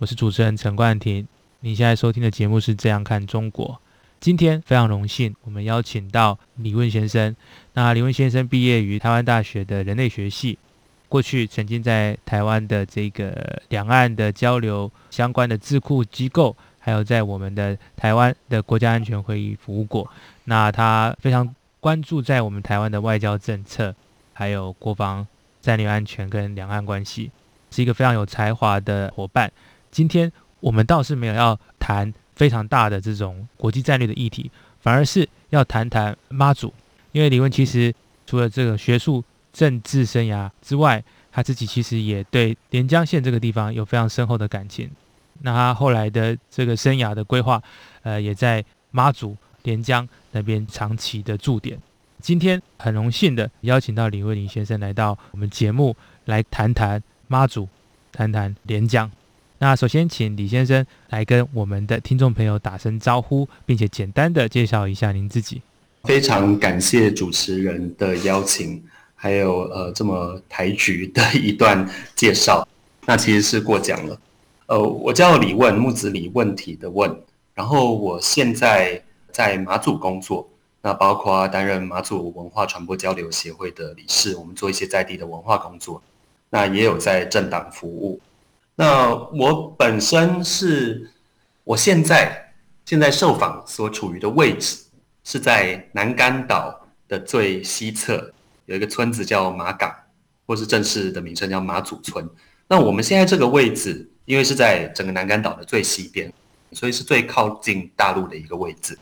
我是主持人陈冠廷，你现在收听的节目是这样看中国。今天非常荣幸，我们邀请到李问先生。那李问先生毕业于台湾大学的人类学系，过去曾经在台湾的这个两岸的交流相关的智库机构，还有在我们的台湾的国家安全会议服务过。那他非常关注在我们台湾的外交政策，还有国防战略安全跟两岸关系，是一个非常有才华的伙伴。今天我们倒是没有要谈非常大的这种国际战略的议题，反而是要谈谈妈祖。因为李问其实除了这个学术政治生涯之外，他自己其实也对连江县这个地方有非常深厚的感情。那他后来的这个生涯的规划，呃，也在妈祖连江那边长期的驻点。今天很荣幸的邀请到李问李先生来到我们节目，来谈谈妈祖，谈谈连江。那首先，请李先生来跟我们的听众朋友打声招呼，并且简单的介绍一下您自己。非常感谢主持人的邀请，还有呃这么抬举的一段介绍。那其实是过奖了。呃，我叫李问，木子李问题的问。然后我现在在马祖工作，那包括担任马祖文化传播交流协会的理事，我们做一些在地的文化工作。那也有在政党服务。那我本身是，我现在现在受访所处于的位置是在南竿岛的最西侧，有一个村子叫马港，或是正式的名称叫马祖村。那我们现在这个位置，因为是在整个南竿岛的最西边，所以是最靠近大陆的一个位置。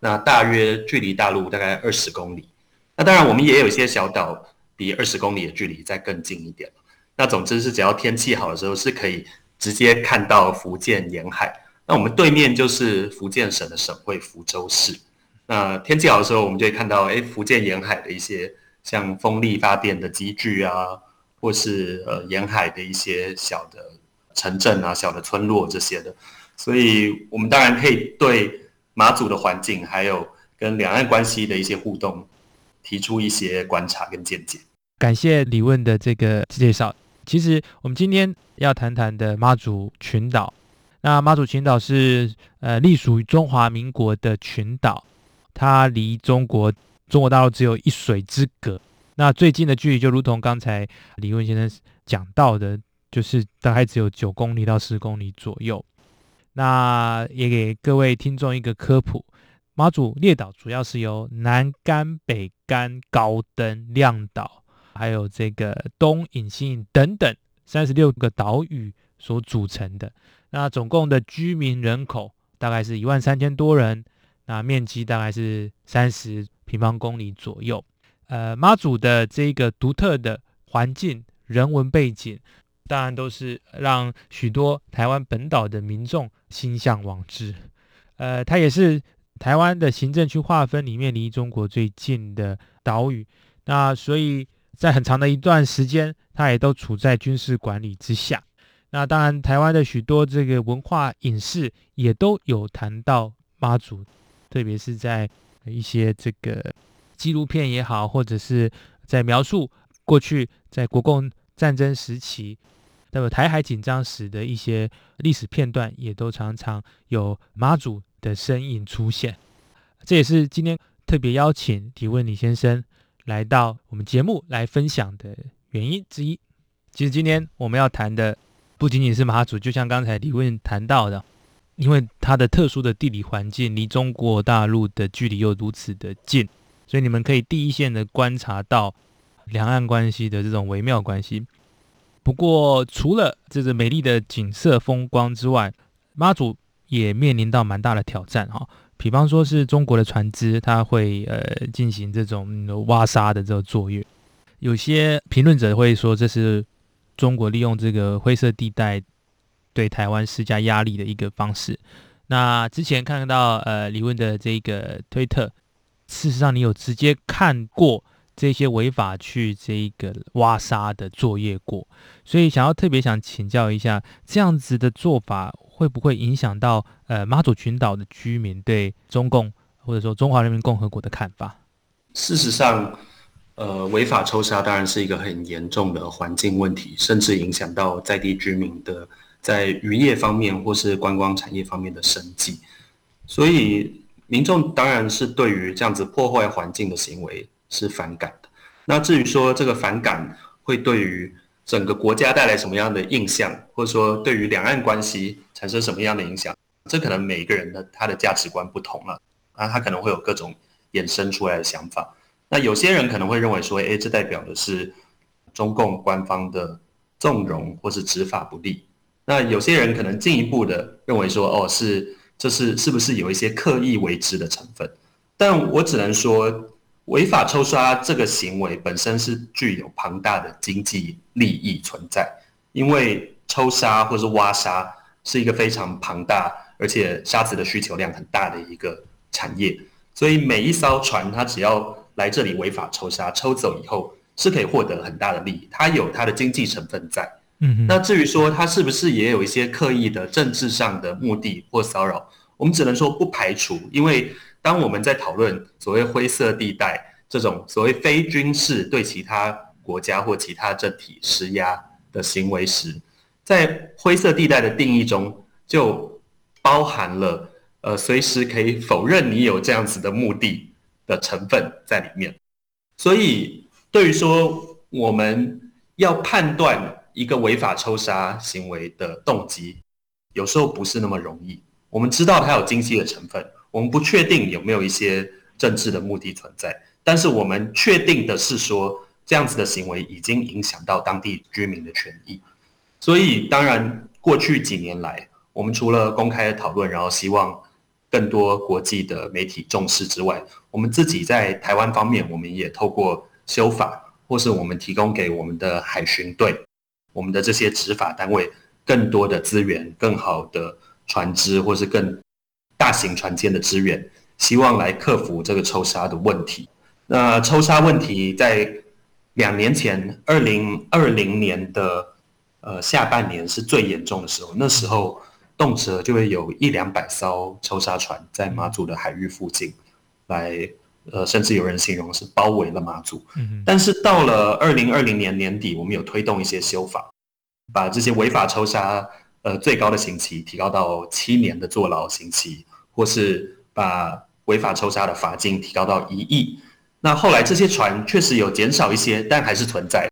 那大约距离大陆大概二十公里。那当然，我们也有一些小岛比二十公里的距离再更近一点。那总之是，只要天气好的时候，是可以直接看到福建沿海。那我们对面就是福建省的省会福州市。那天气好的时候，我们就会看到，哎，福建沿海的一些像风力发电的机具啊，或是呃沿海的一些小的城镇啊、小的村落这些的。所以，我们当然可以对马祖的环境，还有跟两岸关系的一些互动，提出一些观察跟见解。感谢李问的这个介绍。其实我们今天要谈谈的妈祖群岛，那妈祖群岛是呃隶属于中华民国的群岛，它离中国中国大陆只有一水之隔。那最近的距离就如同刚才李问先生讲到的，就是大概只有九公里到十公里左右。那也给各位听众一个科普：妈祖列岛主要是由南竿、北竿、高登、亮岛。还有这个东引、西引等等三十六个岛屿所组成的，那总共的居民人口大概是一万三千多人，那面积大概是三十平方公里左右。呃，妈祖的这个独特的环境、人文背景，当然都是让许多台湾本岛的民众心向往之。呃，它也是台湾的行政区划分里面离中国最近的岛屿，那所以。在很长的一段时间，它也都处在军事管理之下。那当然，台湾的许多这个文化影视也都有谈到妈祖，特别是在一些这个纪录片也好，或者是在描述过去在国共战争时期那么台海紧张时的一些历史片段，也都常常有妈祖的身影出现。这也是今天特别邀请提问李先生。来到我们节目来分享的原因之一，其实今天我们要谈的不仅仅是妈祖，就像刚才李问谈到的，因为它的特殊的地理环境离中国大陆的距离又如此的近，所以你们可以第一线的观察到两岸关系的这种微妙关系。不过，除了这个美丽的景色风光之外，妈祖也面临到蛮大的挑战哈。比方说是中国的船只，它会呃进行这种挖沙的这个作业。有些评论者会说，这是中国利用这个灰色地带对台湾施加压力的一个方式。那之前看到呃李问的这个推特，事实上你有直接看过这些违法去这个挖沙的作业过，所以想要特别想请教一下，这样子的做法会不会影响到呃马祖群岛的居民对中共或者说中华人民共和国的看法？事实上，呃，违法抽沙当然是一个很严重的环境问题，甚至影响到在地居民的。在渔业方面或是观光产业方面的生计，所以民众当然是对于这样子破坏环境的行为是反感的。那至于说这个反感会对于整个国家带来什么样的印象，或者说对于两岸关系产生什么样的影响，这可能每一个人的他的价值观不同了，啊，他可能会有各种衍生出来的想法。那有些人可能会认为说，诶，这代表的是中共官方的纵容或是执法不力。那有些人可能进一步的认为说，哦，是这是是不是有一些刻意为之的成分？但我只能说，违法抽沙这个行为本身是具有庞大的经济利益存在，因为抽沙或是挖沙是一个非常庞大而且沙子的需求量很大的一个产业，所以每一艘船它只要来这里违法抽沙，抽走以后是可以获得很大的利益，它有它的经济成分在。嗯，那至于说它是不是也有一些刻意的政治上的目的或骚扰，我们只能说不排除。因为当我们在讨论所谓灰色地带这种所谓非军事对其他国家或其他政体施压的行为时，在灰色地带的定义中就包含了呃随时可以否认你有这样子的目的的成分在里面。所以对于说我们要判断。一个违法抽杀行为的动机，有时候不是那么容易。我们知道它有经济的成分，我们不确定有没有一些政治的目的存在。但是我们确定的是说，这样子的行为已经影响到当地居民的权益。所以，当然，过去几年来，我们除了公开的讨论，然后希望更多国际的媒体重视之外，我们自己在台湾方面，我们也透过修法，或是我们提供给我们的海巡队。我们的这些执法单位更多的资源、更好的船只，或是更大型船舰的支援，希望来克服这个抽沙的问题。那抽沙问题在两年前，二零二零年的呃下半年是最严重的时候，那时候动辄就会有一两百艘抽沙船在马祖的海域附近来。呃，甚至有人形容是包围了马祖。嗯，但是到了二零二零年年底，我们有推动一些修法，把这些违法抽沙呃最高的刑期提高到七年的坐牢刑期，或是把违法抽沙的罚金提高到一亿。那后来这些船确实有减少一些，但还是存在。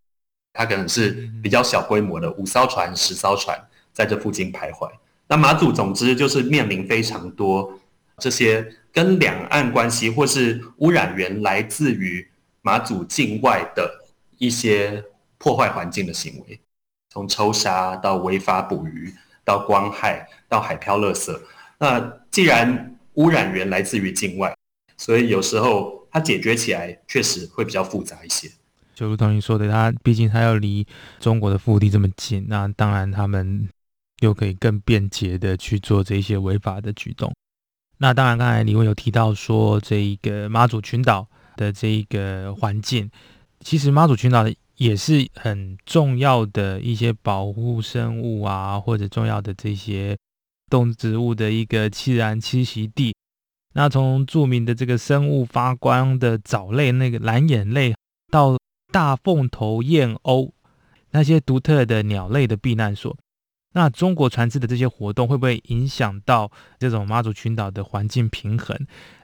它可能是比较小规模的五艘船、十艘船在这附近徘徊。那马祖总之就是面临非常多这些。跟两岸关系，或是污染源来自于马祖境外的一些破坏环境的行为，从抽沙到违法捕鱼，到光害，到海漂垃圾。那既然污染源来自于境外，所以有时候它解决起来确实会比较复杂一些。就如同你说的，它毕竟它要离中国的腹地这么近，那当然他们又可以更便捷的去做这些违法的举动。那当然，刚才李问有提到说，这一个马祖群岛的这一个环境，其实马祖群岛也是很重要的一些保护生物啊，或者重要的这些动植物的一个自然栖息地。那从著名的这个生物发光的藻类，那个蓝眼泪，到大凤头燕鸥那些独特的鸟类的避难所。那中国船只的这些活动会不会影响到这种马祖群岛的环境平衡？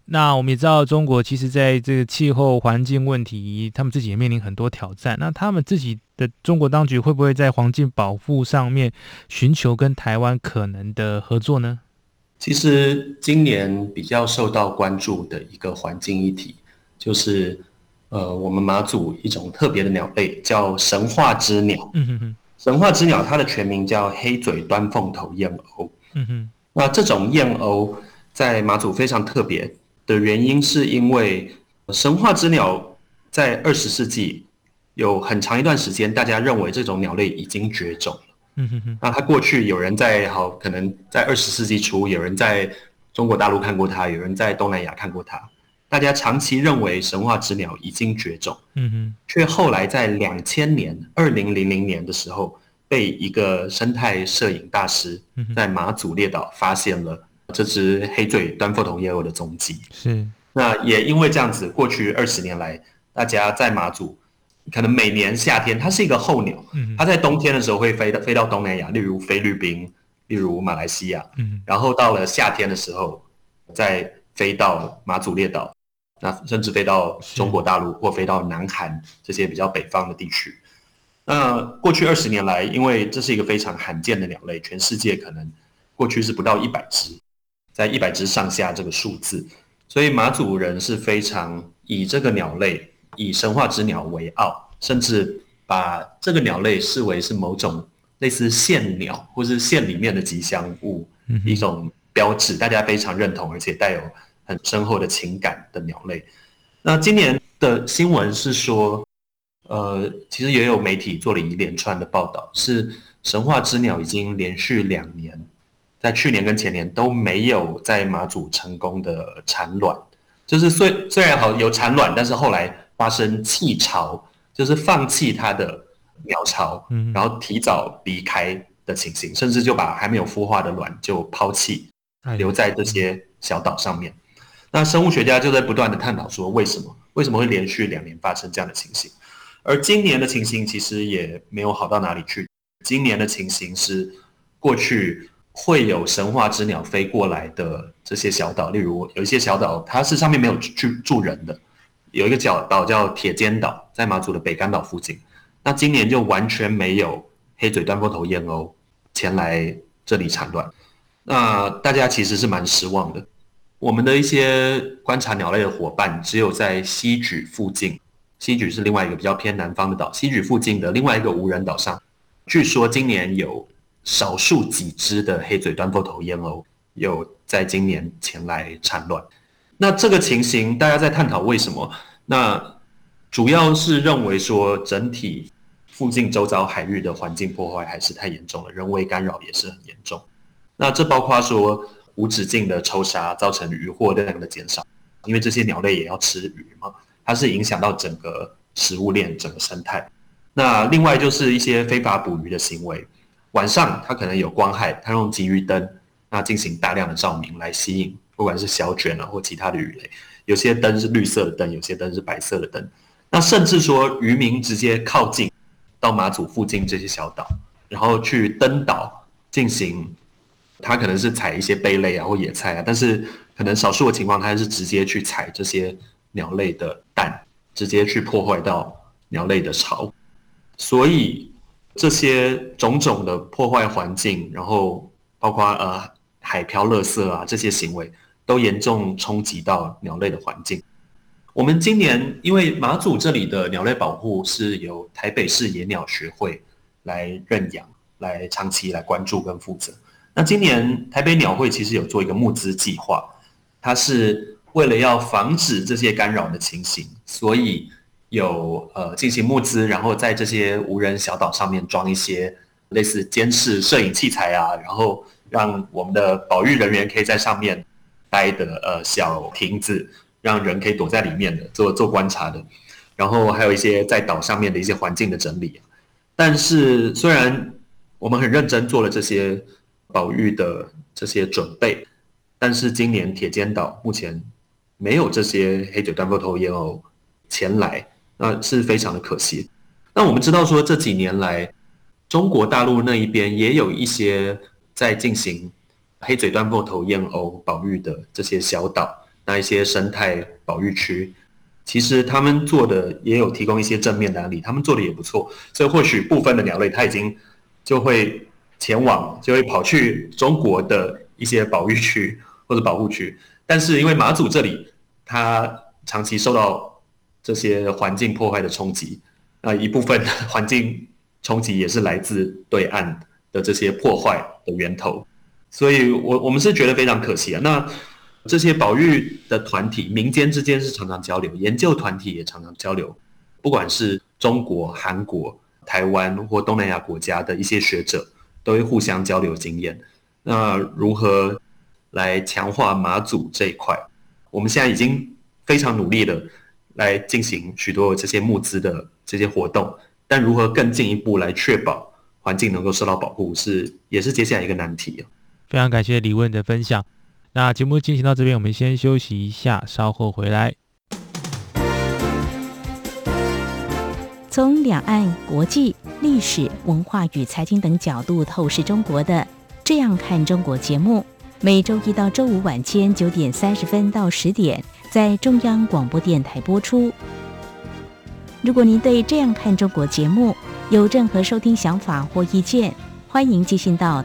那我们也知道，中国其实在这个气候环境问题，他们自己也面临很多挑战。那他们自己的中国当局会不会在环境保护上面寻求跟台湾可能的合作呢？其实今年比较受到关注的一个环境议题，就是呃，我们马祖一种特别的鸟类，叫神话之鸟。嗯哼哼。神话之鸟，它的全名叫黑嘴端凤头燕鸥。嗯哼，那这种燕鸥在马祖非常特别的原因，是因为神话之鸟在二十世纪有很长一段时间，大家认为这种鸟类已经绝种了。嗯哼哼。那它过去有人在好，可能在二十世纪初，有人在中国大陆看过它，有人在东南亚看过它。大家长期认为神话之鸟已经绝种，嗯哼，却后来在两千年二零零零年的时候，被一个生态摄影大师在马祖列岛发现了这只黑嘴端凤头燕鸥的踪迹。是。那也因为这样子，过去二十年来，大家在马祖，可能每年夏天，它是一个候鸟，它在冬天的时候会飞到飞到东南亚，例如菲律宾，例如马来西亚，然后到了夏天的时候，再飞到马祖列岛，那甚至飞到中国大陆或飞到南韩这些比较北方的地区。那过去二十年来，因为这是一个非常罕见的鸟类，全世界可能过去是不到一百只，在一百只上下这个数字。所以马祖人是非常以这个鸟类，以神话之鸟为傲，甚至把这个鸟类视为是某种类似县鸟或是县里面的吉祥物，一种标志，大家非常认同，而且带有很深厚的情感的鸟类。那今年的新闻是说，呃，其实也有媒体做了一连串的报道，是神话之鸟已经连续两年。在去年跟前年都没有在马祖成功的产卵，就是虽虽然好有产卵，但是后来发生弃巢，就是放弃它的鸟巢，然后提早离开的情形，甚至就把还没有孵化的卵就抛弃，留在这些小岛上面。那生物学家就在不断的探讨说，为什么为什么会连续两年发生这样的情形？而今年的情形其实也没有好到哪里去。今年的情形是过去。会有神话之鸟飞过来的这些小岛，例如有一些小岛，它是上面没有住住人的，有一个小岛叫铁尖岛，在马祖的北竿岛附近。那今年就完全没有黑嘴端凤头燕鸥前来这里产卵，那大家其实是蛮失望的。我们的一些观察鸟类的伙伴，只有在西莒附近，西莒是另外一个比较偏南方的岛，西莒附近的另外一个无人岛上，据说今年有。少数几只的黑嘴端凤头燕鸥有在今年前来产卵，那这个情形大家在探讨为什么？那主要是认为说整体附近周遭海域的环境破坏还是太严重了，人为干扰也是很严重。那这包括说无止境的抽沙造成渔获量的减少，因为这些鸟类也要吃鱼嘛，它是影响到整个食物链、整个生态。那另外就是一些非法捕鱼的行为。晚上它可能有光害，它用集鱼灯那进行大量的照明来吸引，不管是小卷啊或其他的鱼类，有些灯是绿色的灯，有些灯是白色的灯。那甚至说渔民直接靠近到马祖附近这些小岛，然后去登岛进行，他可能是采一些贝类啊或野菜啊，但是可能少数的情况，他是直接去采这些鸟类的蛋，直接去破坏到鸟类的巢，所以。这些种种的破坏环境，然后包括呃海漂垃圾啊这些行为，都严重冲击到鸟类的环境。我们今年因为马祖这里的鸟类保护是由台北市野鸟学会来认养、来长期来关注跟负责。那今年台北鸟会其实有做一个募资计划，它是为了要防止这些干扰的情形，所以。有呃进行募资，然后在这些无人小岛上面装一些类似监视摄影器材啊，然后让我们的保育人员可以在上面待的呃小亭子，让人可以躲在里面的做做观察的，然后还有一些在岛上面的一些环境的整理。但是虽然我们很认真做了这些保育的这些准备，但是今年铁尖岛目前没有这些黑嘴端凤头燕鸥前来。那是非常的可惜。那我们知道说，这几年来，中国大陆那一边也有一些在进行黑嘴端凤头燕鸥保育的这些小岛，那一些生态保育区，其实他们做的也有提供一些正面的案例，他们做的也不错。所以或许部分的鸟类，它已经就会前往，就会跑去中国的一些保育区或者保护区。但是因为马祖这里，它长期受到这些环境破坏的冲击，那一部分 环境冲击也是来自对岸的这些破坏的源头，所以我我们是觉得非常可惜啊。那这些保育的团体，民间之间是常常交流，研究团体也常常交流，不管是中国、韩国、台湾或东南亚国家的一些学者，都会互相交流经验。那如何来强化马祖这一块？我们现在已经非常努力的来进行许多这些募资的这些活动，但如何更进一步来确保环境能够受到保护，是也是接下来一个难题。非常感谢李问的分享。那节目进行到这边，我们先休息一下，稍后回来。从两岸、国际、历史、文化与财经等角度透视中国的《这样看中国》节目，每周一到周五晚间九点三十分到十点，在中央广播电台播出。如果您对《这样看中国》节目有任何收听想法或意见，欢迎寄信到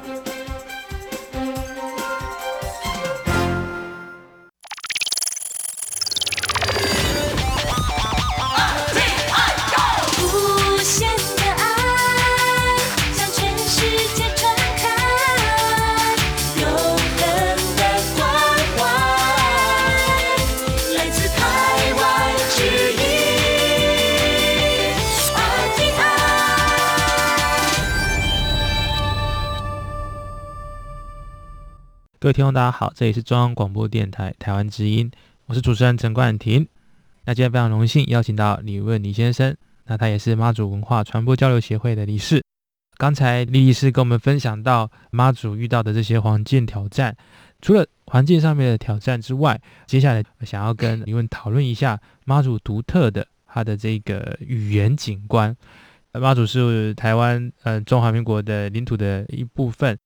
各位听众，大家好，这里是中央广播电台台湾之音，我是主持人陈冠廷。那今天非常荣幸邀请到李问李先生，那他也是妈祖文化传播交流协会的理事。刚才李理事跟我们分享到妈祖遇到的这些环境挑战，除了环境上面的挑战之外，接下来想要跟李问讨论一下妈祖独特的他的这个语言景观。妈祖是台湾呃中华民国的领土的一部分。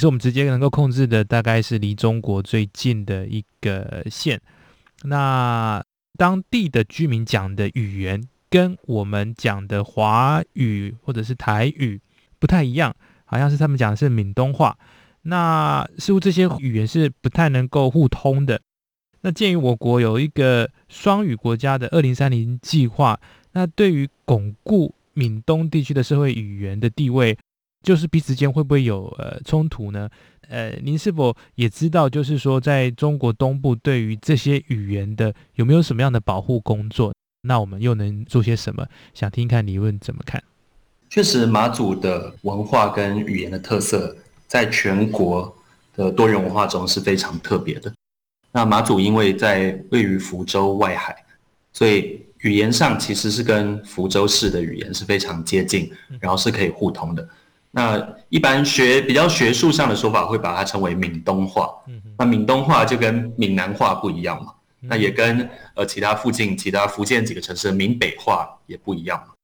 是我们直接能够控制的，大概是离中国最近的一个县。那当地的居民讲的语言跟我们讲的华语或者是台语不太一样，好像是他们讲的是闽东话。那似乎这些语言是不太能够互通的。那鉴于我国有一个双语国家的二零三零计划，那对于巩固闽东地区的社会语言的地位。就是彼此间会不会有呃冲突呢？呃，您是否也知道，就是说在中国东部对于这些语言的有没有什么样的保护工作？那我们又能做些什么？想听看李问怎么看？确实，马祖的文化跟语言的特色，在全国的多元文化中是非常特别的。那马祖因为在位于福州外海，所以语言上其实是跟福州市的语言是非常接近，然后是可以互通的。那一般学比较学术上的说法，会把它称为闽东话。那闽东话就跟闽南话不一样嘛，那也跟呃其他附近其他福建几个城市的闽北话也不一样嘛。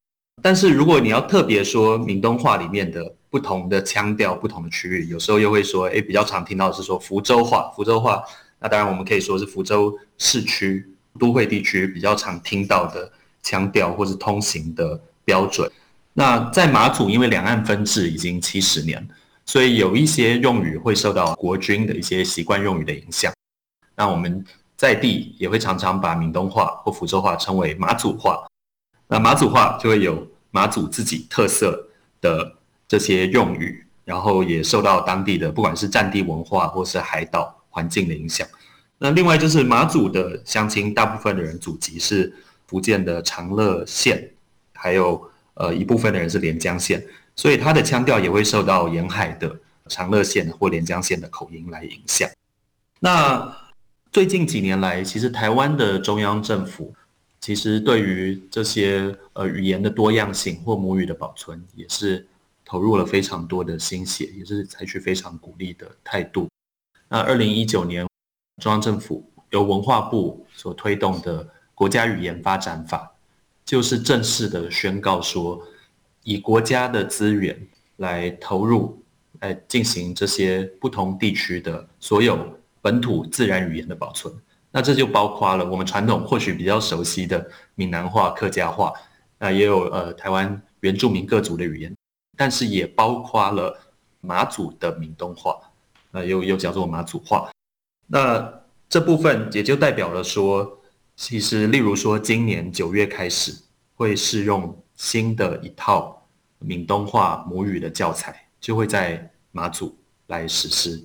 但是如果你要特别说闽东话里面的不同的腔调、不同的区域，有时候又会说，诶，比较常听到的是说福州话。福州话，那当然我们可以说是福州市区都会地区比较常听到的腔调或是通行的标准。那在马祖，因为两岸分治已经七十年，所以有一些用语会受到国军的一些习惯用语的影响。那我们在地也会常常把闽东话或福州话称为马祖话。那马祖话就会有马祖自己特色的这些用语，然后也受到当地的不管是战地文化或是海岛环境的影响。那另外就是马祖的乡亲，大部分的人祖籍是福建的长乐县，还有。呃，一部分的人是连江县，所以他的腔调也会受到沿海的长乐县或连江县的口音来影响。那最近几年来，其实台湾的中央政府其实对于这些呃语言的多样性或母语的保存，也是投入了非常多的心血，也是采取非常鼓励的态度。那二零一九年，中央政府由文化部所推动的国家语言发展法。就是正式的宣告说，以国家的资源来投入，来进行这些不同地区的所有本土自然语言的保存。那这就包括了我们传统或许比较熟悉的闽南话、客家话，那也有呃台湾原住民各族的语言，但是也包括了马祖的闽东话，呃，又又叫做马祖话。那这部分也就代表了说，其实例如说，今年九月开始会适用新的一套闽东话母语的教材，就会在马祖来实施。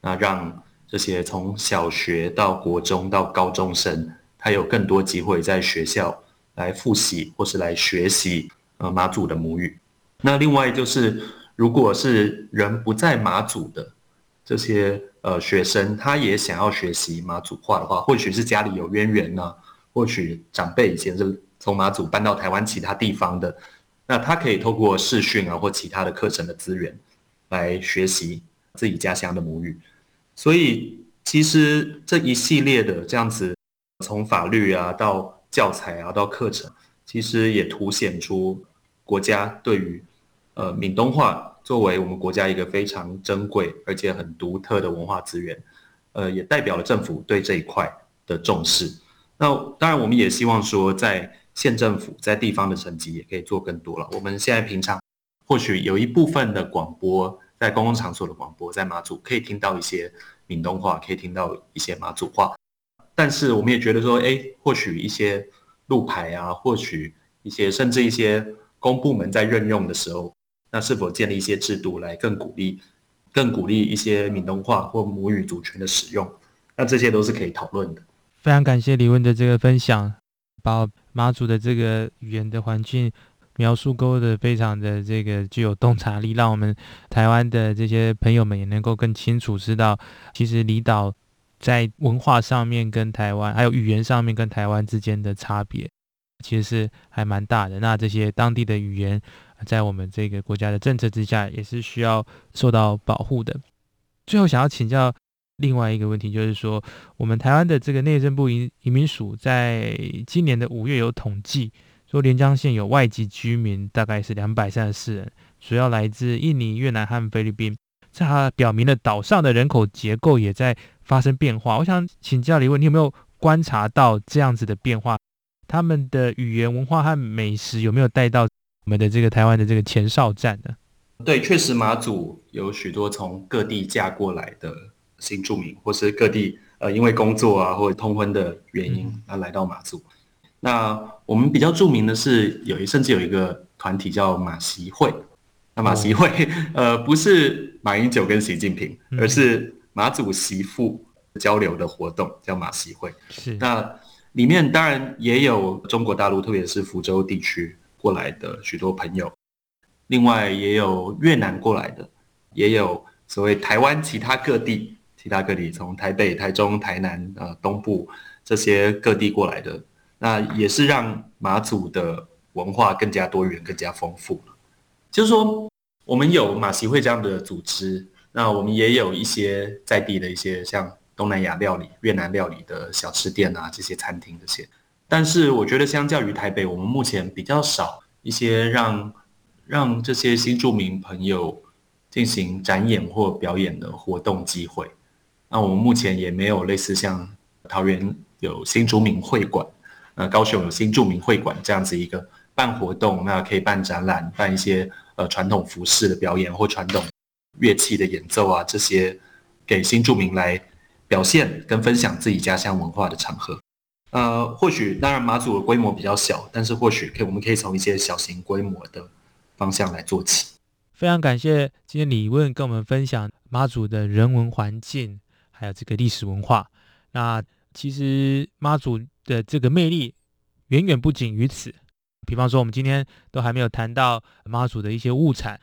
那让这些从小学到国中到高中生，他有更多机会在学校来复习或是来学习呃马祖的母语。那另外就是，如果是人不在马祖的这些呃学生，他也想要学习马祖话的话，或许是家里有渊源呢，或许长辈以前是从马祖搬到台湾其他地方的，那他可以透过视讯啊或其他的课程的资源来学习自己家乡的母语。所以，其实这一系列的这样子，从法律啊到教材啊到课程，其实也凸显出国家对于呃闽东话作为我们国家一个非常珍贵而且很独特的文化资源，呃，也代表了政府对这一块的重视。那当然，我们也希望说，在县政府在地方的层级也可以做更多了。我们现在平常或许有一部分的广播。在公共场所的广播，在马祖可以听到一些闽东话，可以听到一些马祖话，但是我们也觉得说，哎，或许一些路牌啊，或许一些甚至一些公部门在任用的时候，那是否建立一些制度来更鼓励、更鼓励一些闽东话或母语族群的使用？那这些都是可以讨论的。非常感谢李问的这个分享，把马祖的这个语言的环境。描述勾的非常的这个具有洞察力，让我们台湾的这些朋友们也能够更清楚知道，其实离岛在文化上面跟台湾，还有语言上面跟台湾之间的差别，其实是还蛮大的。那这些当地的语言，在我们这个国家的政策之下，也是需要受到保护的。最后，想要请教另外一个问题，就是说，我们台湾的这个内政部移移民署在今年的五月有统计。说连江县有外籍居民大概是两百三十四人，主要来自印尼、越南和菲律宾。这还表明了岛上的人口结构也在发生变化。我想请教李问，你有没有观察到这样子的变化？他们的语言文化和美食有没有带到我们的这个台湾的这个前哨站呢？对，确实马祖有许多从各地嫁过来的新住民，或是各地呃因为工作啊或者通婚的原因啊来到马祖。嗯那我们比较著名的是有一甚至有一个团体叫马习会，那马习会 呃不是马英九跟习近平，而是马祖媳妇交流的活动叫马习会。是那里面当然也有中国大陆，特别是福州地区过来的许多朋友，另外也有越南过来的，也有所谓台湾其他各地，其他各地从台北、台中、台南呃东部这些各地过来的。那也是让马祖的文化更加多元、更加丰富。就是说，我们有马习会这样的组织，那我们也有一些在地的一些像东南亚料理、越南料理的小吃店啊，这些餐厅这些。但是，我觉得相较于台北，我们目前比较少一些让让这些新住民朋友进行展演或表演的活动机会。那我们目前也没有类似像桃园有新住民会馆。呃，高雄有新住民会馆这样子一个办活动，那可以办展览，办一些呃传统服饰的表演或传统乐器的演奏啊，这些给新住民来表现跟分享自己家乡文化的场合。呃，或许当然马祖的规模比较小，但是或许可以，我们可以从一些小型规模的方向来做起。非常感谢今天李问跟我们分享马祖的人文环境，还有这个历史文化。那其实妈祖。的这个魅力远远不仅于此。比方说，我们今天都还没有谈到妈祖的一些物产。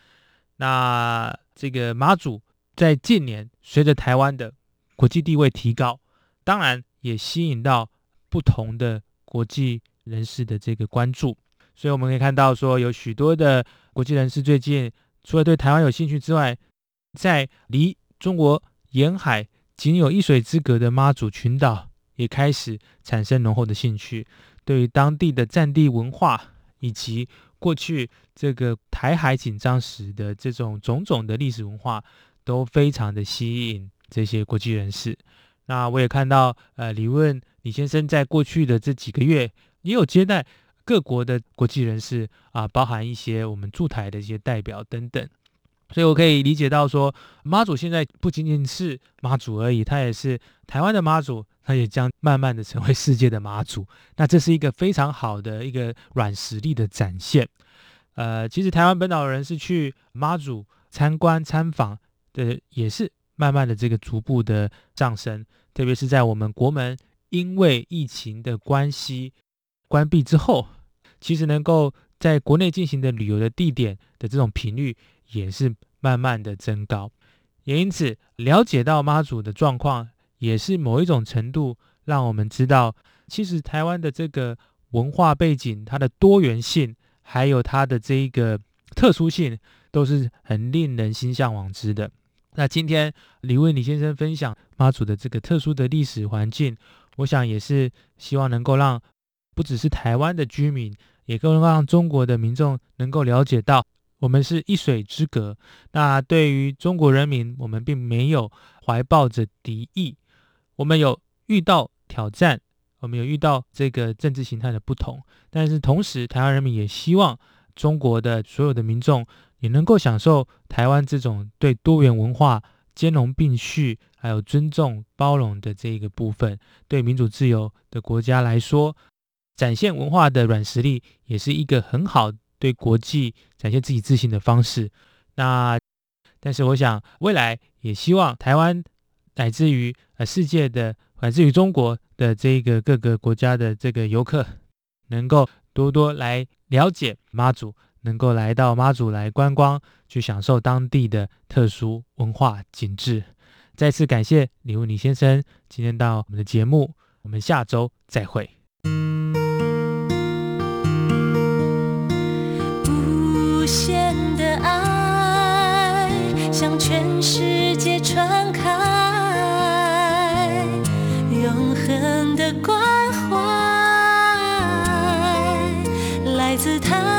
那这个妈祖在近年随着台湾的国际地位提高，当然也吸引到不同的国际人士的这个关注。所以我们可以看到，说有许多的国际人士最近除了对台湾有兴趣之外，在离中国沿海仅有一水之隔的妈祖群岛。也开始产生浓厚的兴趣，对于当地的战地文化以及过去这个台海紧张时的这种种种的历史文化，都非常的吸引这些国际人士。那我也看到，呃，李问李先生在过去的这几个月，也有接待各国的国际人士啊，包含一些我们驻台的一些代表等等。所以我可以理解到说，妈祖现在不仅仅是妈祖而已，他也是台湾的妈祖，他也将慢慢的成为世界的妈祖。那这是一个非常好的一个软实力的展现。呃，其实台湾本岛人是去妈祖参观参访的，也是慢慢的这个逐步的上升。特别是在我们国门因为疫情的关系关闭之后，其实能够在国内进行的旅游的地点的这种频率。也是慢慢的增高，也因此了解到妈祖的状况，也是某一种程度让我们知道，其实台湾的这个文化背景，它的多元性，还有它的这一个特殊性，都是很令人心向往之的。那今天李卫李先生分享妈祖的这个特殊的历史环境，我想也是希望能够让不只是台湾的居民，也更让中国的民众能够了解到。我们是一水之隔，那对于中国人民，我们并没有怀抱着敌意，我们有遇到挑战，我们有遇到这个政治形态的不同，但是同时，台湾人民也希望中国的所有的民众也能够享受台湾这种对多元文化兼容并蓄，还有尊重包容的这一个部分，对民主自由的国家来说，展现文化的软实力，也是一个很好。对国际展现自己自信的方式，那但是我想未来也希望台湾乃至于呃世界的乃至于中国的这个各个国家的这个游客，能够多多来了解妈祖，能够来到妈祖来观光，去享受当地的特殊文化景致。再次感谢李问李先生今天到我们的节目，我们下周再会。无限的爱向全世界传开，永恒的关怀，来自台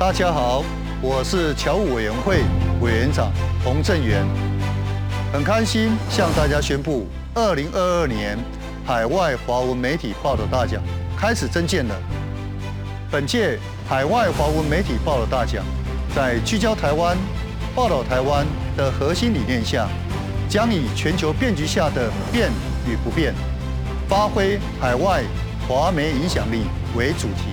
大家好，我是侨务委员会委员长洪正元。很开心向大家宣布，二零二二年海外华文媒体报道大奖开始征件了。本届海外华文媒体报道大奖，在聚焦台湾、报道台湾的核心理念下，将以全球变局下的变与不变，发挥海外华媒影响力为主题，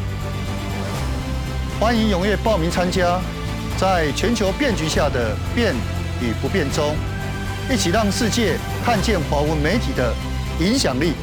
欢迎踊跃报名参加，在全球变局下的变与不变中。一起让世界看见华文媒体的影响力。